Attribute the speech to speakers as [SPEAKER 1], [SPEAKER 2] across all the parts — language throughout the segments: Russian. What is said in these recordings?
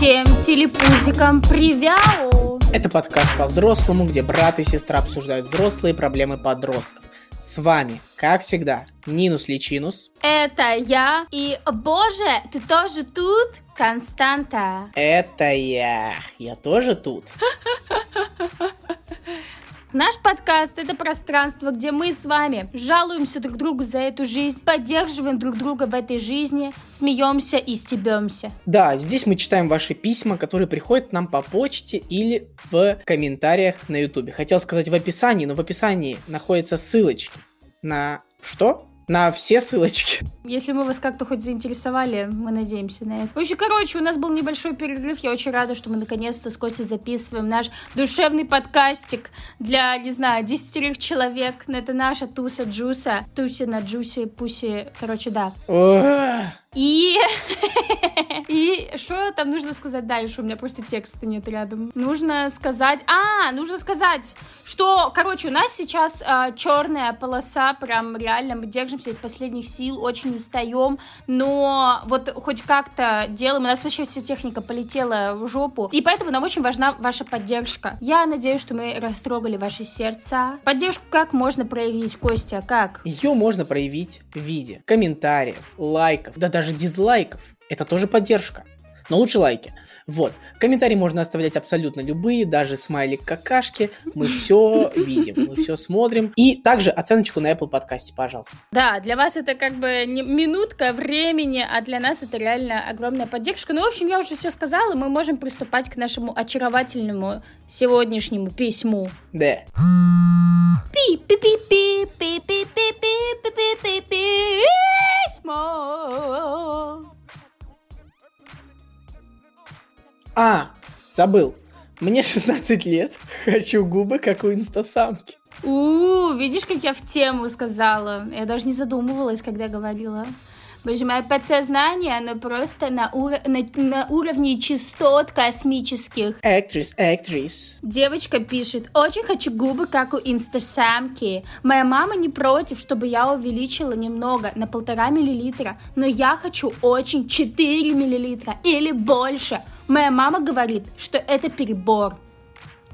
[SPEAKER 1] Всем телепузикам привяу!
[SPEAKER 2] Это подкаст по-взрослому, где брат и сестра обсуждают взрослые проблемы подростков. С вами, как всегда, Нинус Личинус.
[SPEAKER 1] Это я. И, боже, ты тоже тут? Константа.
[SPEAKER 2] Это я. Я тоже тут.
[SPEAKER 1] Наш подкаст — это пространство, где мы с вами жалуемся друг другу за эту жизнь, поддерживаем друг друга в этой жизни, смеемся и стебемся.
[SPEAKER 2] Да, здесь мы читаем ваши письма, которые приходят нам по почте или в комментариях на ютубе. Хотел сказать в описании, но в описании находятся ссылочки на что? На все ссылочки.
[SPEAKER 1] Если мы вас как-то хоть заинтересовали, мы надеемся на это. В общем, короче, у нас был небольшой перерыв. Я очень рада, что мы наконец-то с Костей записываем наш душевный подкастик для, не знаю, десятерых человек. Но это наша туса джуса. Тусина, джуси, пуси. Короче, да. И... И что там нужно сказать дальше? У меня просто текста нет рядом. Нужно сказать... А, нужно сказать, что, короче, у нас сейчас а, черная полоса, прям реально мы держимся из последних сил, очень устаем, но вот хоть как-то делаем. У нас вообще вся техника полетела в жопу, и поэтому нам очень важна ваша поддержка. Я надеюсь, что мы растрогали ваши сердца. Поддержку как можно проявить, Костя, как?
[SPEAKER 2] Ее можно проявить в виде комментариев, лайков, да даже дизлайков. Это тоже поддержка. Но лучше лайки. Вот. Комментарии можно оставлять абсолютно любые, даже смайлик какашки. Мы все видим, мы все смотрим. И также оценочку на Apple подкасте, пожалуйста.
[SPEAKER 1] Да, для вас это как бы не минутка времени, а для нас это реально огромная поддержка. Ну, в общем, я уже все сказала, мы можем приступать к нашему очаровательному сегодняшнему письму.
[SPEAKER 2] Да.
[SPEAKER 1] Пи
[SPEAKER 2] забыл. Мне 16 лет, хочу губы, как у инстасамки.
[SPEAKER 1] У, видишь, как я в тему сказала? Я даже не задумывалась, когда говорила. Боже, мое подсознание, оно просто на, ур... на, на уровне частот космических.
[SPEAKER 2] Actress, actress.
[SPEAKER 1] Девочка пишет, очень хочу губы, как у инстасамки. Моя мама не против, чтобы я увеличила немного, на полтора миллилитра, но я хочу очень 4 миллилитра или больше. Моя мама говорит, что это перебор.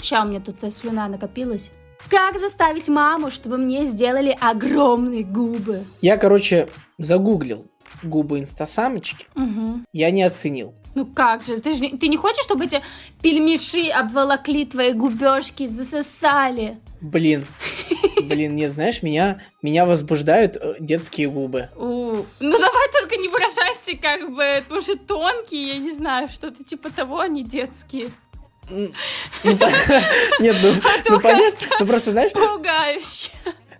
[SPEAKER 1] Сейчас у меня тут слюна накопилась. Как заставить маму, чтобы мне сделали огромные губы?
[SPEAKER 2] Я, короче, загуглил губы инстасамочки,
[SPEAKER 1] угу.
[SPEAKER 2] я не оценил.
[SPEAKER 1] Ну как же, ты, же, ты не хочешь, чтобы эти пельмеши обволокли твои губежки, засосали?
[SPEAKER 2] Блин, блин, нет, знаешь, меня, меня возбуждают э, детские губы.
[SPEAKER 1] У, ну давай только не выражайся как бы, потому что тонкие, я не знаю, что-то типа того, они детские.
[SPEAKER 2] Ну, нет, ну, а ну понятно, ну просто знаешь...
[SPEAKER 1] Пугающе.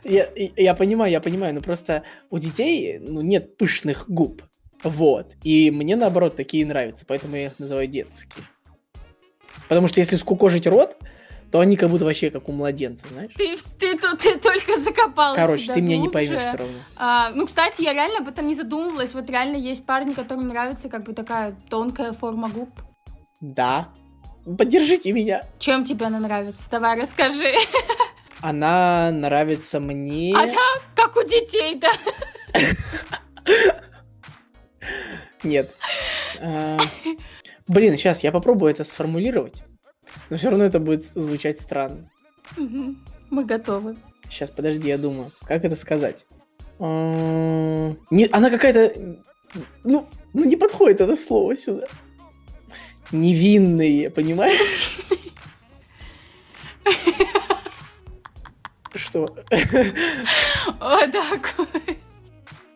[SPEAKER 2] Я, я понимаю, я понимаю, но просто у детей ну, нет пышных губ. Вот. И мне, наоборот, такие нравятся, поэтому я их называю детские. Потому что если скукожить рот, то они как будто вообще как у младенца, знаешь?
[SPEAKER 1] Ты, ты, ты, ты только закопал
[SPEAKER 2] Короче,
[SPEAKER 1] себя
[SPEAKER 2] ты меня
[SPEAKER 1] глубже.
[SPEAKER 2] не поймешь все равно.
[SPEAKER 1] А, ну, кстати, я реально об этом не задумывалась. Вот реально есть парни, которым нравится как бы такая тонкая форма губ.
[SPEAKER 2] Да. Поддержите меня.
[SPEAKER 1] Чем тебе она нравится? Давай, расскажи.
[SPEAKER 2] Она нравится мне...
[SPEAKER 1] Она как у детей, да?
[SPEAKER 2] Нет. А, блин, сейчас я попробую это сформулировать. Но все равно это будет звучать странно.
[SPEAKER 1] Мы готовы.
[SPEAKER 2] Сейчас, подожди, я думаю, как это сказать. А, не, она какая-то... Ну, ну, не подходит это слово сюда. Невинные, понимаешь? Что?
[SPEAKER 1] О, да,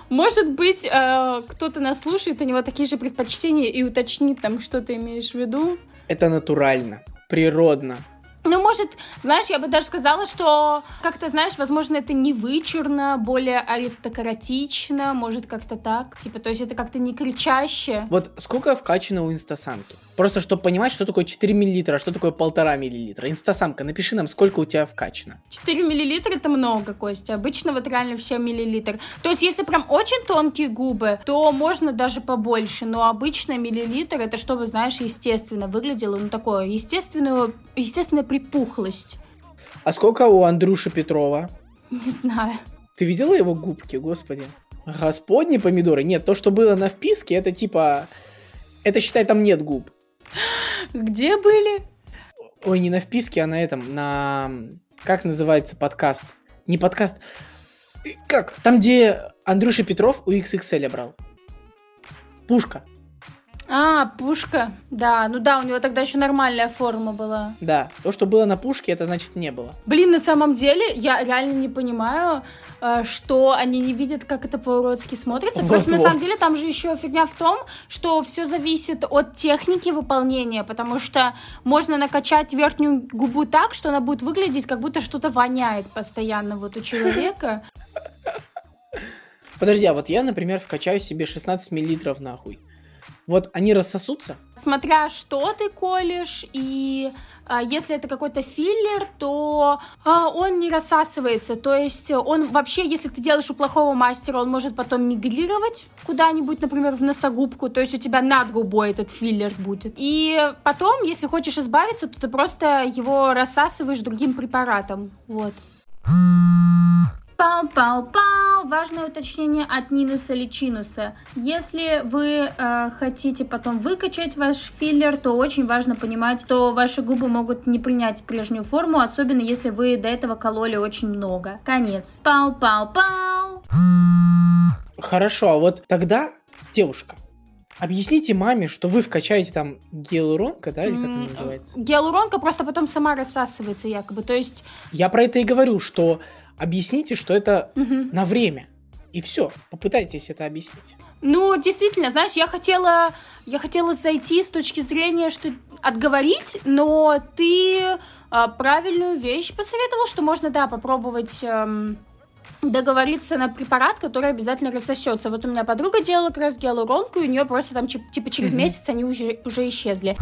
[SPEAKER 1] Может быть, э, кто-то нас слушает, у него такие же предпочтения и уточнит там, что ты имеешь в виду.
[SPEAKER 2] Это натурально, природно.
[SPEAKER 1] Ну, может, знаешь, я бы даже сказала, что как-то, знаешь, возможно, это не вычурно, более аристократично, может, как-то так. Типа, то есть это как-то не кричаще.
[SPEAKER 2] Вот сколько вкачано у инстасамки? Просто, чтобы понимать, что такое 4 миллилитра, а что такое полтора миллилитра. Инстасамка, напиши нам, сколько у тебя вкачано.
[SPEAKER 1] 4 миллилитра это много, Костя. Обычно вот реально все миллилитр. То есть, если прям очень тонкие губы, то можно даже побольше. Но обычно миллилитр это чтобы, знаешь, естественно выглядело. Ну, такое естественную, естественная припухлость.
[SPEAKER 2] А сколько у Андрюши Петрова?
[SPEAKER 1] Не знаю.
[SPEAKER 2] Ты видела его губки, господи? Господни помидоры. Нет, то, что было на вписке, это типа... Это, считай, там нет губ.
[SPEAKER 1] Где были?
[SPEAKER 2] Ой, не на вписке, а на этом, на... Как называется подкаст? Не подкаст. Как? Там, где Андрюша Петров у XXL брал. Пушка.
[SPEAKER 1] А, пушка. Да, ну да, у него тогда еще нормальная форма была.
[SPEAKER 2] Да, то, что было на пушке, это значит не было.
[SPEAKER 1] Блин, на самом деле, я реально не понимаю, э, что они не видят, как это по-уродски смотрится. Просто на
[SPEAKER 2] Вот-вот.
[SPEAKER 1] самом деле там же еще фигня в том, что все зависит от техники выполнения, потому что можно накачать верхнюю губу так, что она будет выглядеть, как будто что-то воняет постоянно вот у человека.
[SPEAKER 2] Подожди, а вот я, например, вкачаю себе 16 миллилитров нахуй. Вот они рассосутся?
[SPEAKER 1] Смотря что ты колешь, и а, если это какой-то филлер, то а, он не рассасывается. То есть он вообще, если ты делаешь у плохого мастера, он может потом мигрировать куда-нибудь, например, в носогубку. То есть у тебя над губой этот филлер будет. И потом, если хочешь избавиться, то ты просто его рассасываешь другим препаратом. Вот. Пау-пау-пау. Важное уточнение от Нинуса Личинуса. Если вы э, хотите потом выкачать ваш филлер, то очень важно понимать, что ваши губы могут не принять прежнюю форму, особенно если вы до этого кололи очень много. Конец. Пау-пау-пау.
[SPEAKER 2] Хорошо, а вот тогда, девушка, объясните маме, что вы вкачаете там гиалуронка, да, или как она называется?
[SPEAKER 1] Гиалуронка просто потом сама рассасывается якобы. То есть,
[SPEAKER 2] Я про это и говорю, что объясните, что это
[SPEAKER 1] мгм.
[SPEAKER 2] на время. И все, попытайтесь это объяснить.
[SPEAKER 1] Ну, действительно, знаешь, я хотела, я хотела зайти с точки зрения, что отговорить, но ты а, правильную вещь посоветовал, что можно, да, попробовать эм, договориться на препарат, который обязательно рассосется. Вот у меня подруга делала как раз гиалуронку, и у нее просто там типа через месяц они уже, уже исчезли.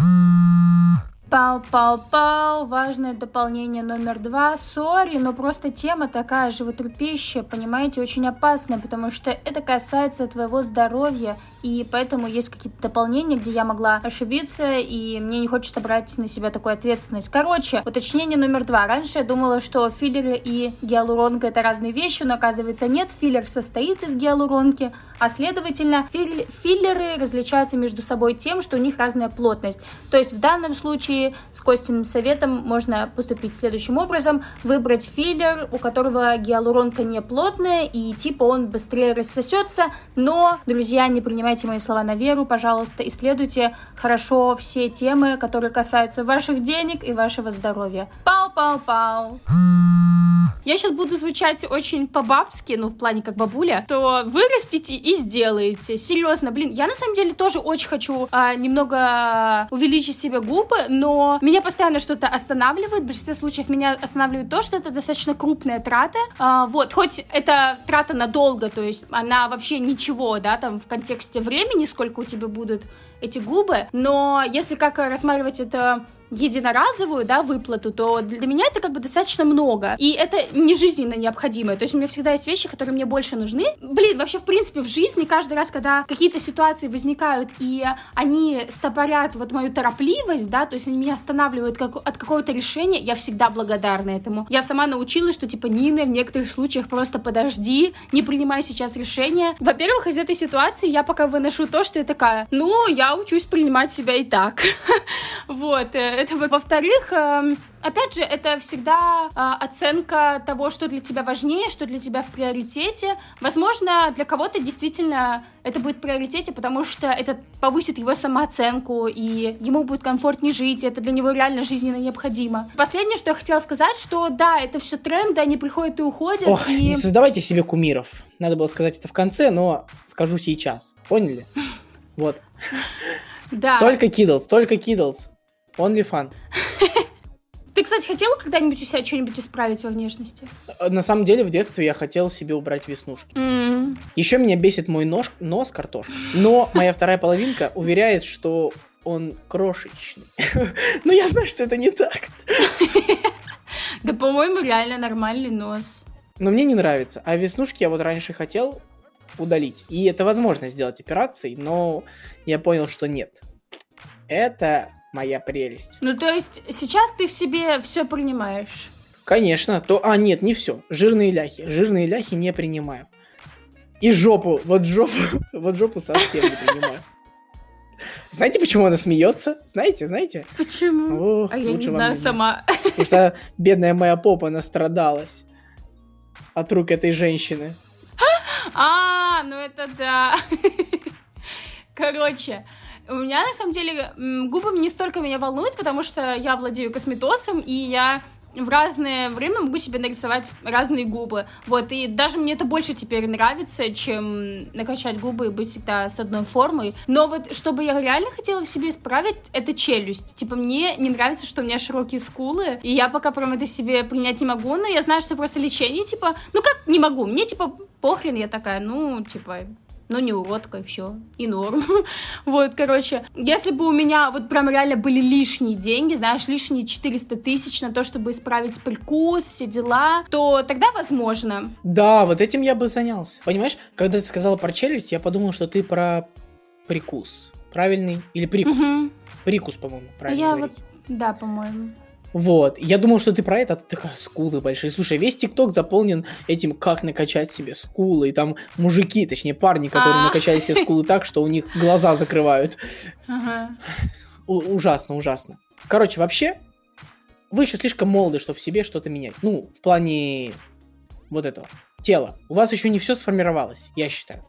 [SPEAKER 1] Пау-пау-пау, важное дополнение номер два. Сори, но просто тема такая животрепещущая, понимаете, очень опасная, потому что это касается твоего здоровья, и поэтому есть какие-то дополнения, где я могла ошибиться, и мне не хочется брать на себя такую ответственность. Короче, уточнение номер два. Раньше я думала, что филлеры и гиалуронка это разные вещи, но оказывается нет. Филлер состоит из гиалуронки, а следовательно филлеры различаются между собой тем, что у них разная плотность. То есть в данном случае с Костиным советом можно поступить следующим образом. Выбрать филлер, у которого гиалуронка не плотная, и типа он быстрее рассосется. Но, друзья, не принимайте мои слова на веру, пожалуйста, исследуйте хорошо все темы, которые касаются ваших денег и вашего здоровья. Пау-пау-пау. Я сейчас буду звучать очень по-бабски, ну, в плане как бабуля, то вырастите и сделаете. Серьезно, блин, я на самом деле тоже очень хочу а, немного увеличить себе губы, но меня постоянно что-то останавливает. В большинстве случаев меня останавливает то, что это достаточно крупная трата. А, вот, хоть это трата надолго, то есть она вообще ничего, да, там в контексте времени, сколько у тебя будут эти губы, но если как рассматривать это единоразовую, да, выплату, то для меня это как бы достаточно много. И это не жизненно необходимое. То есть у меня всегда есть вещи, которые мне больше нужны. Блин, вообще, в принципе, в жизни каждый раз, когда какие-то ситуации возникают, и они стопорят вот мою торопливость, да, то есть они меня останавливают как, от какого-то решения, я всегда благодарна этому. Я сама научилась, что, типа, Нина, в некоторых случаях просто подожди, не принимай сейчас решения. Во-первых, из этой ситуации я пока выношу то, что я такая, ну, я учусь принимать себя и так. Вот, э, это во- во-вторых, эм, опять же, это всегда а, оценка того, что для тебя важнее, что для тебя в приоритете. Возможно, для кого-то действительно это будет в приоритете, потому что это повысит его самооценку, и ему будет комфортнее жить, и это для него реально жизненно необходимо. Последнее, что я хотела сказать, что да, это все тренды, они приходят и уходят,
[SPEAKER 2] Ох,
[SPEAKER 1] и...
[SPEAKER 2] не создавайте себе кумиров. Надо было сказать это в конце, но скажу сейчас. Поняли? Вот.
[SPEAKER 1] Да.
[SPEAKER 2] Только Kiddles, только Kiddles. Only fun.
[SPEAKER 1] Ты, кстати, хотела когда-нибудь у себя что-нибудь исправить во внешности?
[SPEAKER 2] Э, На самом деле, в детстве я хотел себе убрать веснушки.
[SPEAKER 1] М.
[SPEAKER 2] Еще меня бесит мой нож, нос картошка. Но моя вторая половинка уверяет, что он крошечный. Но я знаю, что это не так.
[SPEAKER 1] Да, по-моему, реально нормальный нос.
[SPEAKER 2] Но мне не нравится. А веснушки я вот раньше хотел удалить. И это возможно сделать операцией, но я понял, что нет. Это моя прелесть.
[SPEAKER 1] Ну, то есть сейчас ты в себе все принимаешь.
[SPEAKER 2] Конечно, то... А, нет, не все. Жирные ляхи. Жирные ляхи не принимаю. И жопу. Вот жопу. Вот жопу совсем не принимаю. Знаете, почему она смеется? Знаете, знаете?
[SPEAKER 1] Почему?
[SPEAKER 2] Ох,
[SPEAKER 1] а я не знаю
[SPEAKER 2] знать.
[SPEAKER 1] сама.
[SPEAKER 2] Потому что бедная моя попа настрадалась от рук этой женщины.
[SPEAKER 1] А, ну это да. Короче, у меня на самом деле губы не столько меня волнуют, потому что я владею косметосом, и я в разное время могу себе нарисовать разные губы. Вот, и даже мне это больше теперь нравится, чем накачать губы и быть всегда с одной формой. Но вот, чтобы я реально хотела в себе исправить, это челюсть. Типа, мне не нравится, что у меня широкие скулы, и я пока прям это себе принять не могу, но я знаю, что просто лечение, типа, ну как не могу, мне, типа, похрен, я такая, ну, типа, ну, не уродка, и все, и норм. вот, короче, если бы у меня вот прям реально были лишние деньги, знаешь, лишние 400 тысяч на то, чтобы исправить прикус, все дела, то тогда возможно.
[SPEAKER 2] Да, вот этим я бы занялся. Понимаешь, когда ты сказала про челюсть, я подумал, что ты про прикус. Правильный? Или прикус? Прикус, по-моему, правильно
[SPEAKER 1] Я
[SPEAKER 2] говорить.
[SPEAKER 1] Да, по-моему.
[SPEAKER 2] Вот. Я думал, что ты про это, а ты такая, скулы большие. Слушай, весь ТикТок заполнен этим, как накачать себе скулы. И там мужики, точнее парни, которые
[SPEAKER 1] А.
[SPEAKER 2] накачали себе скулы так, что у них глаза закрывают. Ужасно, ужасно. Короче, вообще, вы еще слишком молоды, чтобы себе что-то менять. Ну, в плане вот этого. Тела. У вас еще не все сформировалось, я считаю.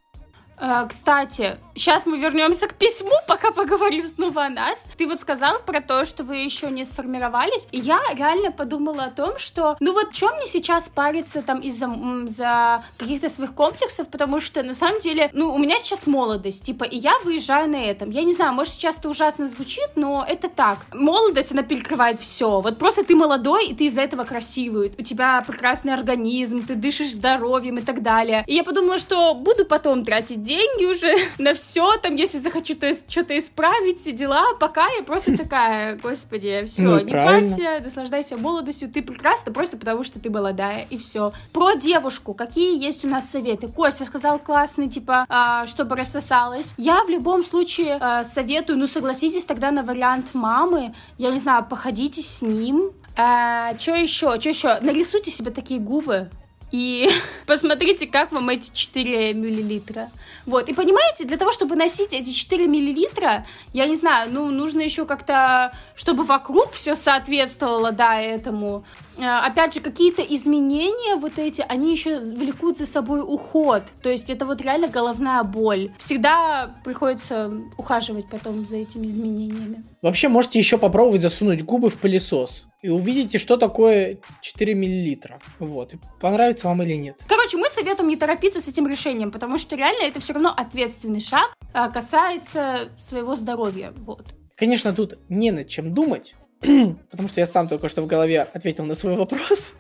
[SPEAKER 1] А, Кстати, сейчас мы вернемся к письму, пока поговорим снова о нас. Ты вот сказал про то, что вы еще не сформировались, и я реально подумала о том, что, ну вот, чем мне сейчас париться там из-за за каких-то своих комплексов, потому что на самом деле, ну, у меня сейчас молодость, типа, и я выезжаю на этом. Я не знаю, может сейчас это ужасно звучит, но это так. Молодость, она перекрывает все. Вот просто ты молодой, и ты из-за этого красивый. У тебя прекрасный организм, ты дышишь здоровьем и так далее. И я подумала, что буду потом тратить деньги уже на все, там, если захочу то есть что-то исправить, все дела. Пока я просто такая, господи, все,
[SPEAKER 2] Ну
[SPEAKER 1] не
[SPEAKER 2] правильно.
[SPEAKER 1] парься, наслаждайся молодостью, ты прекрасна просто потому, что ты молодая, и все. Про девушку, какие есть у нас советы? Костя сказал классный, типа, а, чтобы рассосалась. Я в любом случае а, советую, ну, согласитесь тогда на вариант мамы, я не знаю, походите с ним, что еще? Что еще? Нарисуйте себе такие губы. И посмотрите, как вам эти 4 миллилитра. Вот, и понимаете, для того, чтобы носить эти 4 миллилитра, я не знаю, ну, нужно еще как-то, чтобы вокруг все соответствовало, да, этому. Э, Опять же, какие-то изменения вот эти, они еще влекут за собой уход. То есть это вот реально головная боль. Всегда приходится ухаживать потом за этими изменениями.
[SPEAKER 2] Вообще, можете еще попробовать засунуть губы в пылесос. И увидите, что такое 4 миллилитра. Вот. Понравится вам или нет.
[SPEAKER 1] Короче, мы советуем не торопиться с этим решением, потому что реально это все равно ответственный шаг, а, касается своего здоровья. Вот.
[SPEAKER 2] Конечно, тут не над чем думать, потому что я сам только что в голове ответил на свой вопрос.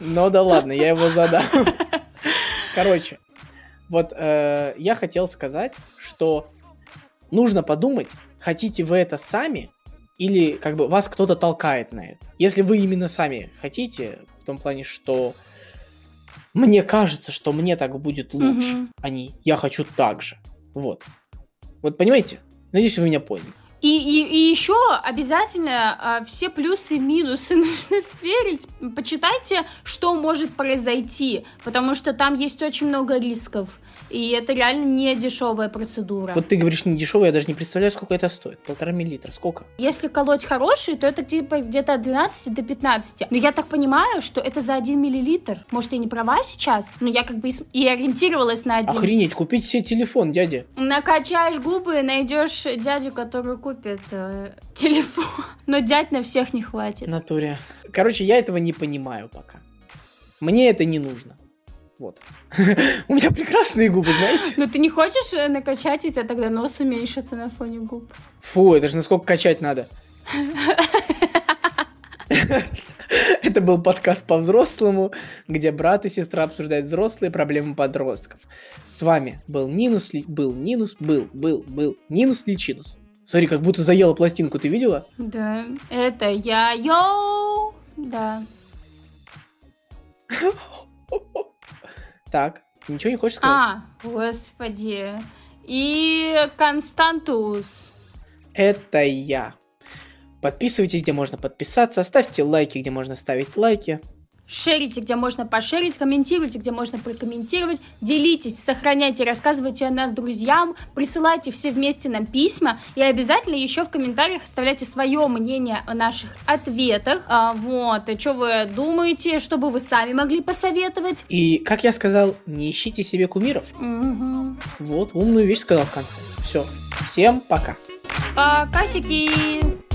[SPEAKER 2] Но да ладно, я его задам. Короче, вот э, я хотел сказать, что нужно подумать, хотите вы это сами или как бы вас кто-то толкает на это. Если вы именно сами хотите, в том плане, что мне кажется, что мне так будет лучше,
[SPEAKER 1] Мгм.
[SPEAKER 2] а не я хочу так же. Вот. Вот понимаете? Надеюсь, вы меня поняли.
[SPEAKER 1] И, и, и еще обязательно а, все плюсы и минусы нужно сверить. Почитайте, что может произойти, потому что там есть очень много рисков. И это реально не дешевая процедура.
[SPEAKER 2] Вот ты говоришь не дешево, я даже не представляю, сколько это стоит. Полтора миллилитра. Сколько?
[SPEAKER 1] Если колоть хороший, то это типа где-то от 12 до 15. Но я так понимаю, что это за 1 миллилитр. Может, я не права сейчас, но я как бы и и ориентировалась на один.
[SPEAKER 2] Охренеть, купить себе телефон, дядя.
[SPEAKER 1] Накачаешь губы, найдешь дядю, который купит э, телефон. Но дядь на всех не хватит.
[SPEAKER 2] Натуре. Короче, я этого не понимаю пока. Мне это не нужно. Вот. У меня прекрасные губы, знаете?
[SPEAKER 1] Но ты не хочешь э, накачать, у тебя тогда нос уменьшится на фоне губ.
[SPEAKER 2] Фу, это же насколько качать надо. Это был подкаст по-взрослому, где брат и сестра обсуждают взрослые проблемы подростков. С вами был Нинус, Ли- был Нинус, был, был, был Нинус Личинус. Смотри, как будто заела пластинку, ты видела?
[SPEAKER 1] Да, это я, йоу! Да.
[SPEAKER 2] Так, ничего не хочешь сказать?
[SPEAKER 1] А, господи. И Константус.
[SPEAKER 2] Это я. Подписывайтесь, где можно подписаться, ставьте лайки, где можно ставить лайки.
[SPEAKER 1] Шерите, где можно пошерить, комментируйте, где можно прокомментировать, делитесь, сохраняйте, рассказывайте о нас друзьям, присылайте все вместе нам письма и обязательно еще в комментариях оставляйте свое мнение о наших ответах. А, вот, и что вы думаете, что бы вы сами могли посоветовать?
[SPEAKER 2] И, как я сказал, не ищите себе кумиров.
[SPEAKER 1] Угу.
[SPEAKER 2] Вот, умную вещь сказал в конце. Все, всем пока.
[SPEAKER 1] Пока, сики!